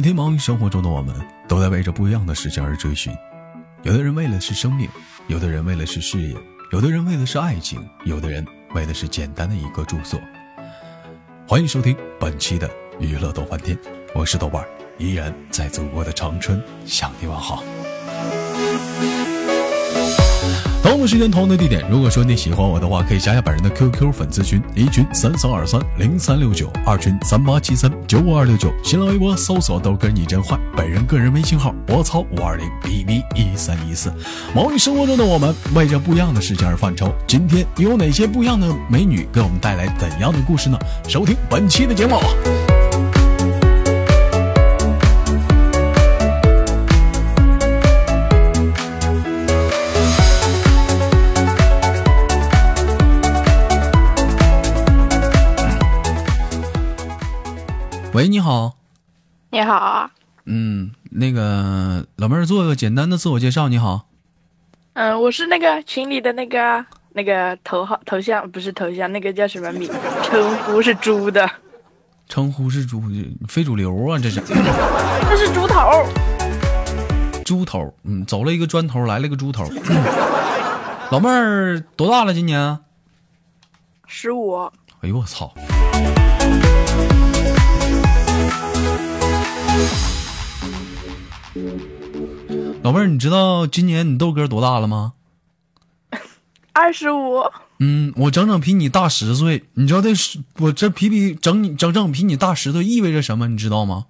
每天忙于生活中的我们，都在为着不一样的事情而追寻。有的人为了是生命，有的人为了是事业，有的人为了是爱情，有的人为的是简单的一个住所。欢迎收听本期的娱乐豆翻天，我是豆瓣儿，依然在祖国的长春向你问好。同样的时间，同样的地点。如果说你喜欢我的话，可以加下本人的 QQ 粉丝群：一群三三二三零三六九，二群三八七三九五二六九。新浪微博搜索豆哥你真坏，本人个人微信号：我操五二零 b b 一三一四。忙于生活中的我们，为着不一样的事情而犯愁。今天有哪些不一样的美女给我们带来怎样的故事呢？收听本期的节目。喂，你好。你好。嗯，那个老妹儿做个简单的自我介绍。你好。嗯，我是那个群里的那个那个头号头像，不是头像，那个叫什么名？称呼是猪的。称呼是猪，非主流啊，这是。这是猪头。猪头，嗯，走了一个砖头，来了个猪头。老妹儿多大了？今年？十五。哎呦我操！老妹儿，你知道今年你豆哥多大了吗？二十五。嗯，我整整比你大十岁。你知道这是我这比比整你整整比你大十岁意味着什么？你知道吗？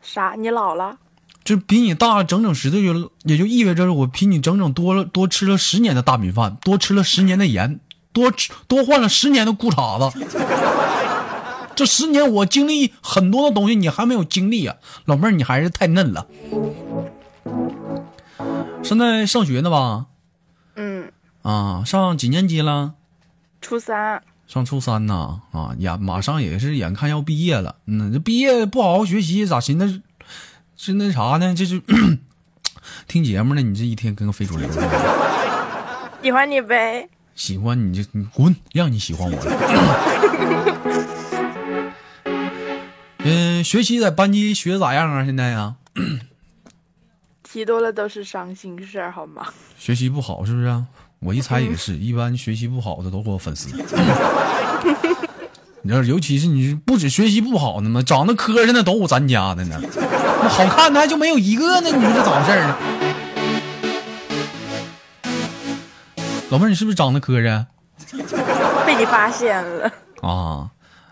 啥？你老了？这比你大整整十岁，就也就意味着我比你整整多了多吃了十年的大米饭，多吃了十年的盐，多吃多换了十年的裤衩子。这十年我经历很多的东西，你还没有经历啊，老妹儿，你还是太嫩了。现在上学呢吧？嗯。啊，上几年级了？初三。上初三呢？啊，眼马上也是眼看要毕业了。嗯，这毕业不好好学习，咋寻思是那啥呢？这是听节目呢？你这一天跟个非主流似的。喜欢你呗。喜欢你就你滚，让你喜欢我了。嗯，学习在班级学咋样啊？现在呀，题多了都是伤心事儿，好吗？学习不好是不是？我一猜也 是一般学习不好的都给我粉丝。你知道，尤其是你不止学习不好呢嘛？长得磕碜的都有咱家的呢，那好看的还就没有一个呢。你说这咋回事呢？老妹儿，你是不是长得磕碜？被你发现了啊。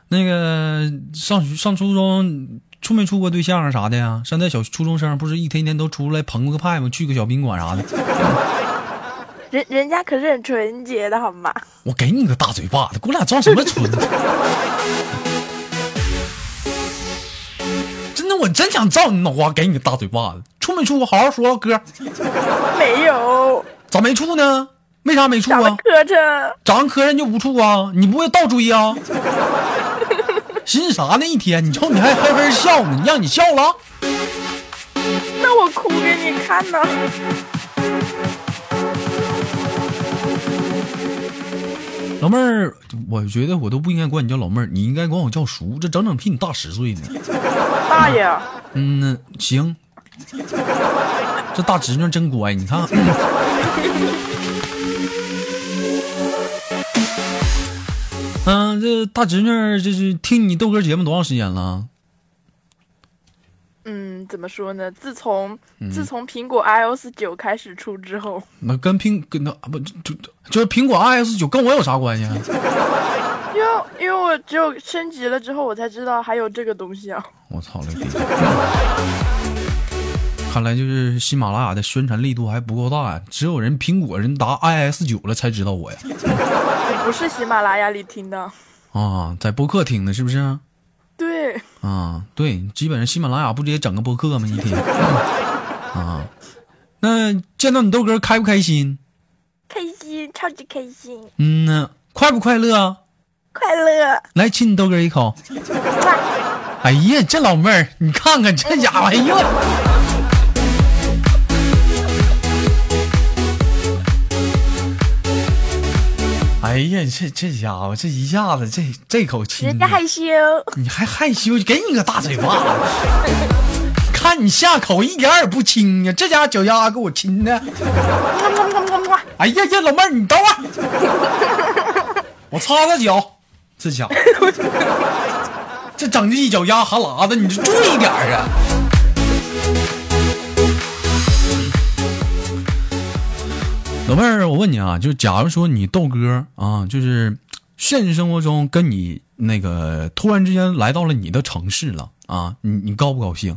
那个上学上初中处没处过对象啊啥的呀？现在小初中生不是一天天都出来捧个派吗？去个小宾馆啥的。人人家可是很纯洁的好吗？我给你个大嘴巴子，给我俩装什么纯？真的，我真想照你脑瓜给你个大嘴巴子。处没处过？好好说，哥。没有。咋没处呢？为啥没处啊？长磕碜。长磕碜就不处啊？你不会倒追啊？寻思啥呢？一天，你瞅你还嘿嘿笑呢，你让你笑了？那我哭给你看呢。老妹儿，我觉得我都不应该管你叫老妹儿，你应该管我叫叔。这整整比你大十岁呢。大爷。嗯，行。这大侄女真乖，你看。这大侄女这是听你豆哥节目多长时间了？嗯，怎么说呢？自从自从苹果 iOS 九开始出之后，那跟苹跟那不就就是苹果 iOS 九跟我有啥关系？因为因为我只有升级了之后，我才知道还有这个东西啊！我操了！看来就是喜马拉雅的宣传力度还不够大呀，只有人苹果人达 iOS 九了才知道我呀。不是喜马拉雅里听的啊，在播客听的，是不是？对啊，对，基本上喜马拉雅不直接整个播客吗？一天 啊，那见到你豆哥开不开心？开心，超级开心。嗯呢，快不快乐？快乐。来亲你豆哥一口。哎呀，这老妹儿，你看看这家伙，哎呦！哎哎呀，这这家伙这一下子这这口亲的，人家害羞。你还害羞，给你个大嘴巴子！看你下口一点也不轻呀，这家脚丫给我亲的。哎呀呀，老妹儿，你等会儿，我擦擦脚，这家伙，这整的一脚丫哈喇子，你就注意点儿啊！老妹儿，我问你啊，就假如说你豆哥啊，就是现实生活中跟你那个突然之间来到了你的城市了啊，你你高不高兴？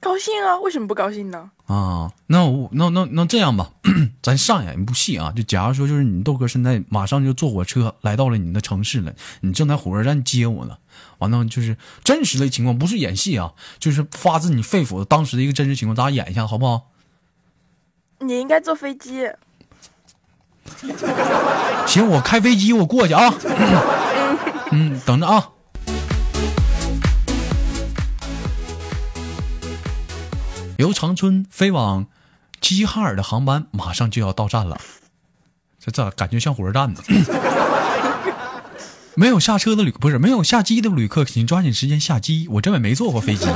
高兴啊！为什么不高兴呢？啊，那我那那那这样吧，咱上演一部戏啊，就假如说就是你豆哥现在马上就坐火车来到了你的城市了，你正在火车站接我呢，完了就是真实的情况，不是演戏啊，就是发自你肺腑的当时的一个真实情况，咱俩演一下好不好？你应该坐飞机。行，我开飞机我过去啊，嗯，等着啊。由长春飞往齐齐哈尔的航班马上就要到站了，这咋感觉像火车站呢。没有下车的旅不是没有下机的旅客，请抓紧时间下机。我这也没坐过飞机。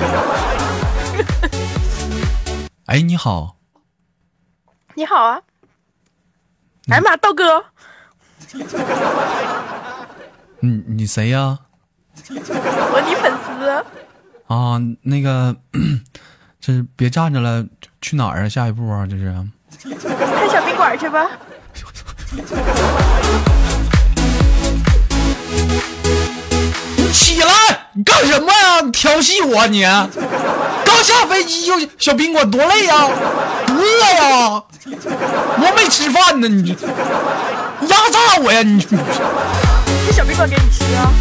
哎，你好，你好啊！哎呀妈，道哥，你你谁呀？我你粉丝。啊，那个，这是别站着了，去哪儿啊？下一步啊，这是。开小宾馆去吧。你起来！你干什么呀？你调戏我啊你！刚下飞机就小宾馆多累呀，饿呀！我没吃饭呢，你你压榨我呀你！这小宾馆给你吃啊。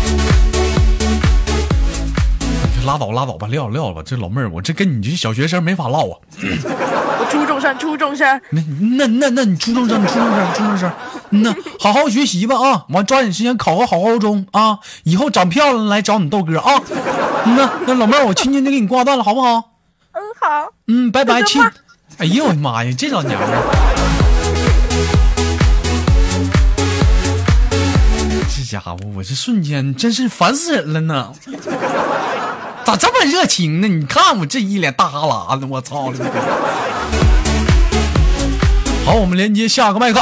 拉倒拉倒吧，撂了撂了吧。这老妹儿，我这跟你这小学生没法唠啊。我初中生，初中生。那那那那你初中生，你初中生，初中生，嗯呐，好好学习吧啊！完抓紧时间考个好高中啊！以后长漂亮来找你豆哥啊！嗯呐，那老妹儿，我轻轻的给你挂断了，好不好？嗯，好。嗯，拜拜，亲。哎呦我的妈呀，这老娘们！这家伙，我这瞬间真是烦死人了呢！咋这么热情呢？你看我这一脸大哈喇子，我操！好，我们连接下个麦克。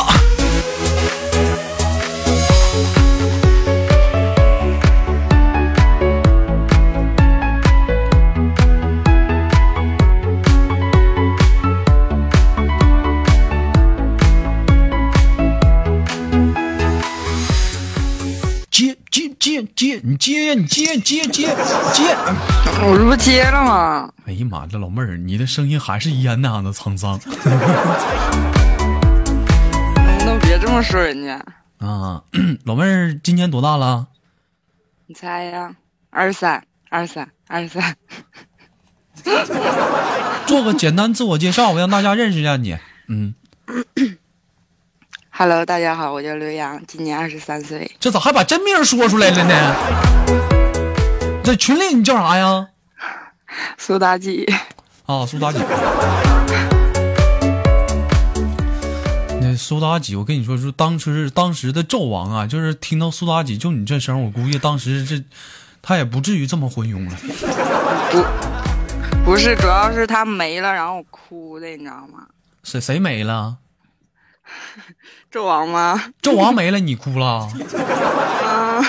接你接呀，你接接接接！我这不接了吗？哎呀妈，这老妹儿，你的声音还是一样那样的沧桑能不能别这么说人家？啊！老妹儿今年多大了？你猜呀？二十三，二十三，二十三。做个简单自我介绍，我让大家认识一下你。嗯，Hello，大家好，我叫刘洋，今年二十三岁。这咋还把真名说出来了呢？在群里你叫啥呀？苏妲己，啊，苏妲己。那苏妲己，我跟你说，说当时当时的纣王啊，就是听到苏妲己就你这声，我估计当时这他也不至于这么昏庸了。不，不是，主要是他没了，然后我哭的，你知道吗？谁谁没了？纣王吗？纣王没了，你哭了？啊，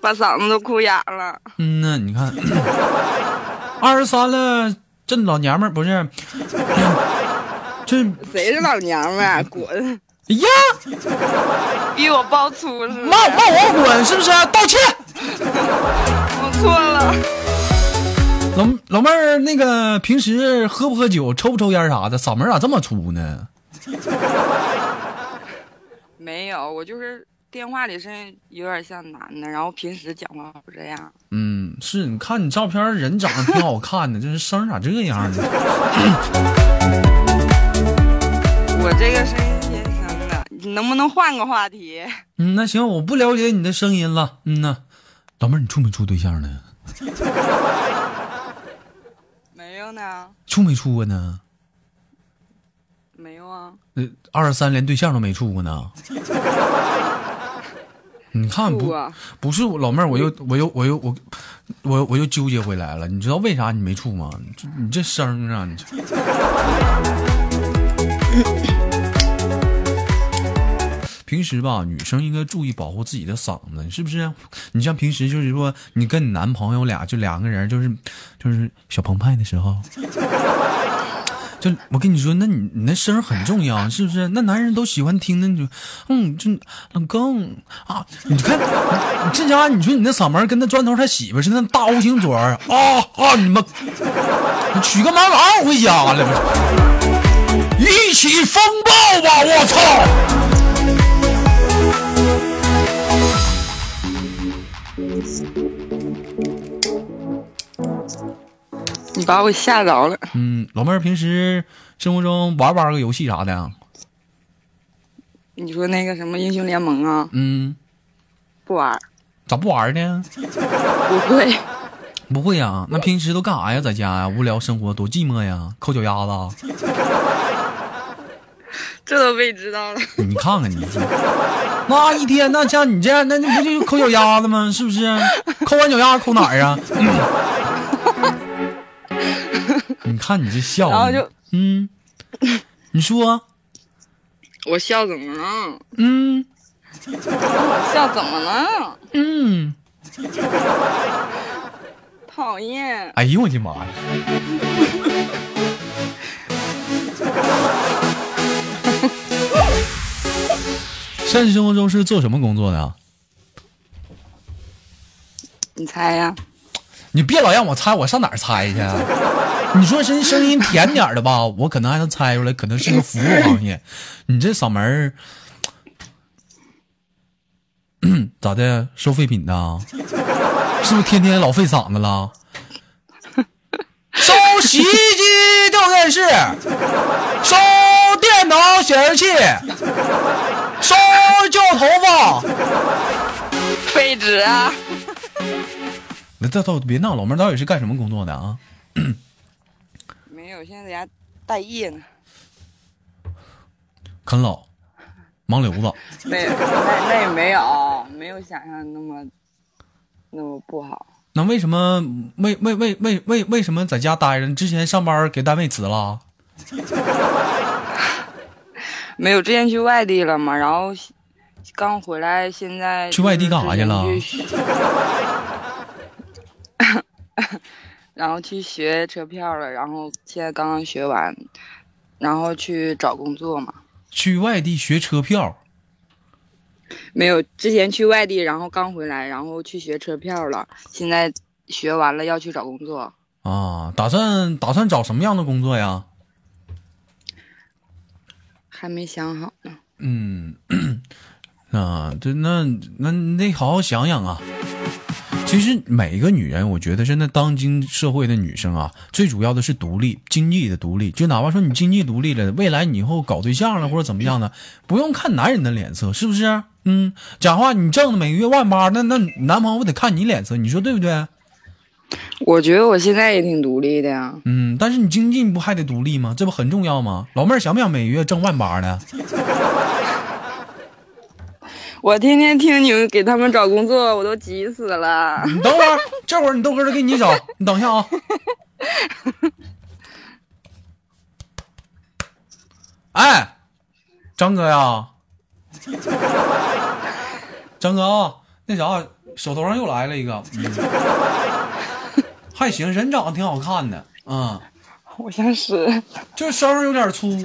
把嗓子都哭哑了。嗯呐，你看，二十三了，这老娘们儿不是，这谁是老娘们儿？滚！哎呀，逼我爆粗是？骂骂我滚是不是？道歉。我错了。老老妹儿，那个平时喝不喝酒，抽不抽烟啥的，嗓门咋这么粗呢？我就是电话里声音有点像男的，然后平时讲话不这样。嗯，是你看你照片，人长得挺好看的，这是声咋这样呢？我这个声音天生的，你能不能换个话题？嗯，那行，我不了解你的声音了。嗯呐，老妹儿，你处没处对象呢？没有呢，处没处过呢？没有啊。呃，二十三连对象都没处过呢。你看不不是老妹儿，我又我又我又我我我又纠结回来了。你知道为啥你没处吗？这你这声啊，你这。平时吧，女生应该注意保护自己的嗓子，是不是？你像平时就是说，你跟你男朋友俩就两个人，就是就是小澎湃的时候，就我跟你说，那你你那声儿很重要，是不是？那男人都喜欢听，那你就，嗯，就老公啊，你看，你这家伙，你说你那嗓门跟那砖头他媳妇似的，那大 O 型嘴儿啊啊，你们，你娶个马老二回家了，一起风暴吧，我操！你把我吓着了。嗯，老妹儿平时生活中玩不玩个游戏啥的呀？你说那个什么英雄联盟啊，嗯，不玩，咋不玩呢？不会。不会呀？那平时都干啥呀？在家呀？无聊生活多寂寞呀？抠脚丫子？这都被知道了。你看看你，那一天那像你这样，那那不就抠脚丫子吗？是不是？抠完脚丫子抠哪儿啊？你看你这笑，然后就嗯，你说我笑怎么了？嗯我 笑怎么了？嗯，讨厌。哎呦我的妈呀！现实生活中是做什么工作的啊？你猜呀？你别老让我猜，我上哪儿猜去啊？你说声声音甜点的吧，我可能还能猜出来，可能是个服务行业。你这嗓门儿，咋的？收废品的？是不是天天老费嗓子了？收洗衣机、掉电视，收电脑显示器，收旧头发。废纸啊！那这都别闹，老妹儿到底是干什么工作的啊？没有，现在在家待业呢。啃老，盲流子。没有，那那也没有，没有想象那么那么不好。那为什么为为为为为为什么在家待着？你之前上班给单位辞了？没有，之前去外地了嘛，然后刚回来，现在去外地干啥去了然后去学车票了，然后现在刚刚学完，然后去找工作嘛。去外地学车票？没有，之前去外地，然后刚回来，然后去学车票了，现在学完了要去找工作。啊，打算打算找什么样的工作呀？还没想好呢。嗯，啊，这那那你得好好想想啊。其实每一个女人，我觉得现在当今社会的女生啊，最主要的是独立，经济的独立。就哪怕说你经济独立了，未来你以后搞对象了或者怎么样的，不用看男人的脸色，是不是？嗯，讲话你挣的每个月万八，那那男朋友得看你脸色，你说对不对？我觉得我现在也挺独立的呀。嗯，但是你经济不还得独立吗？这不很重要吗？老妹儿想不想每月挣万八呢？我天天听你们给他们找工作，我都急死了。你等会儿，这会儿你豆哥儿给你找，你等一下啊。哎，张哥呀，张哥啊，那啥，手头上又来了一个，嗯，还行，人长得挺好看的，嗯，我想死。就是声儿有点粗。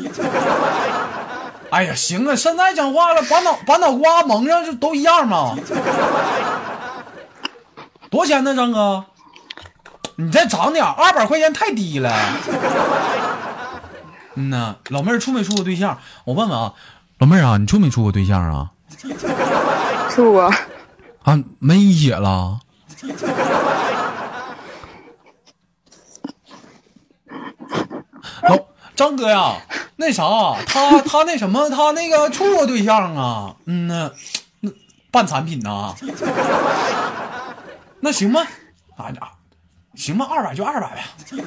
哎呀，行啊，现在讲话了，把脑把脑瓜蒙上就都一样嘛。多少钱呢，张哥？你再涨点，二百块钱太低了。嗯呐，老妹儿处没处过对象？我问问啊，老妹儿啊，你处没处过对象啊？处过，啊，没一姐了。老张哥呀，那啥，他他那什么，他那个处过对象啊？嗯呐，那半产品呐？那行吧，啊啊，行吧，二百就二百呗。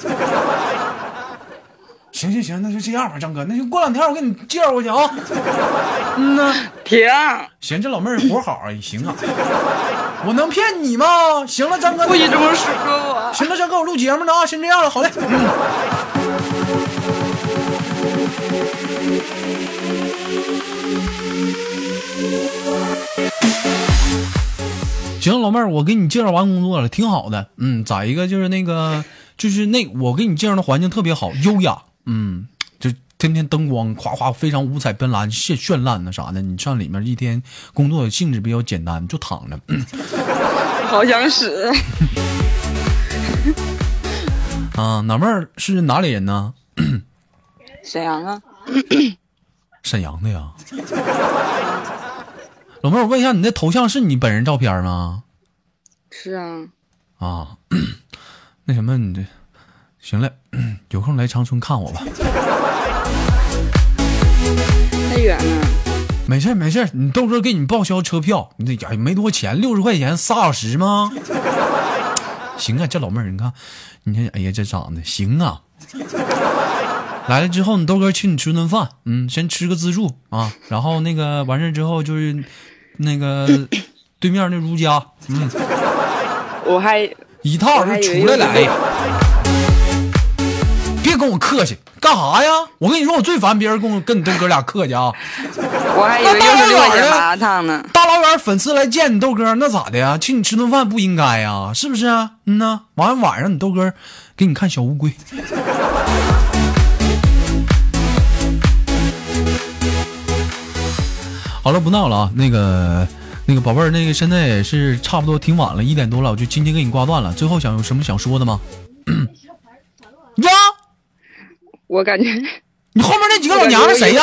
行行行，那就这样吧，张哥，那就过两天我给你介绍过去啊。嗯呐，停，行，这老妹儿活好啊，行啊。我能骗你吗？行了，张哥，不许这么说我。行了，张哥，我录节目呢啊，先这样了，好嘞。行，老妹儿，我给你介绍完工作了，挺好的。嗯，咋一个就是那个，就是那我给你介绍的环境特别好，优雅。嗯，就天天灯光夸夸，非常五彩斑斓、绚绚烂的啥的。你上里面一天工作性质比较简单，就躺着。好想死。啊，老妹儿是哪里人呢？沈阳啊。沈阳的呀。老妹儿，我问一下，你那头像是你本人照片吗？是啊。啊，那什么，你这行了，有空来长春看我吧。太远了。没事没事，你豆哥给你报销车票，你这呀没多钱，六十块钱仨小时吗？行啊，这老妹儿，你看，你看，哎呀，这长得行啊。来了之后，你豆哥请你吃顿饭，嗯，先吃个自助啊，然后那个完事之后就是。那个 对面那如家，嗯，我还一套就出来来，别跟我客气，干啥呀？我跟你说，我最烦别人跟我跟你豆哥俩客气啊。我还以为大老远麻烫呢，大老远粉丝来见你豆哥，那咋的呀？请你吃顿饭不应该呀？是不是？嗯呐，完晚上你豆哥给你看小乌龟。好了，不闹了啊！那个，那个宝贝儿，那个现在也是差不多挺晚了，一点多了，我就今天给你挂断了。最后想有什么想说的吗？呀，我感觉你后面那几个老娘们谁呀？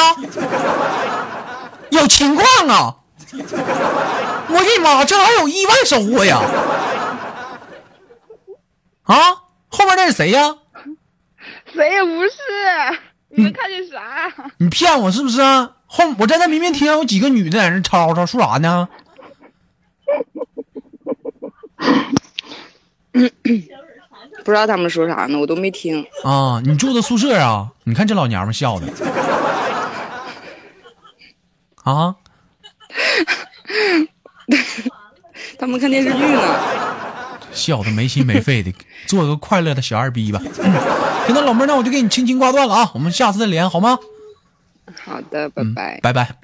有情况啊！我的妈，这还有意外收获呀！啊，后面那是谁呀？谁也不是，你们看见啥？你骗我是不是？后我在那明明听有几个女的在那吵吵，说啥呢？不知道他们说啥呢，我都没听。啊，你住的宿舍啊？你看这老娘们笑的。啊？他们看电视剧呢。笑的没心没肺的，做个快乐的小二逼吧。行，那老妹儿，那我就给你轻轻挂断了啊，我们下次再连，好吗？好的，拜拜，拜拜。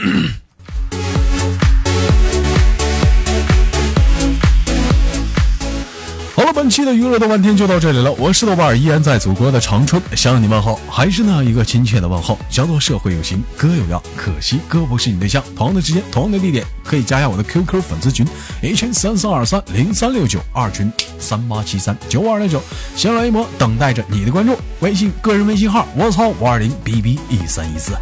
本期的娱乐的半天就到这里了。我是豆瓣，依然在祖国的长春向你问好，还是那一个亲切的问候，叫做社会有情哥有样，可惜哥不是你对象。同样的时间，同样的地点，可以加下我的 QQ 粉丝群，一群三三二三零三六九，二群三八七三九五二六九，先来一波，等待着你的关注。微信个人微信号：我操五二零 bb 一三一四。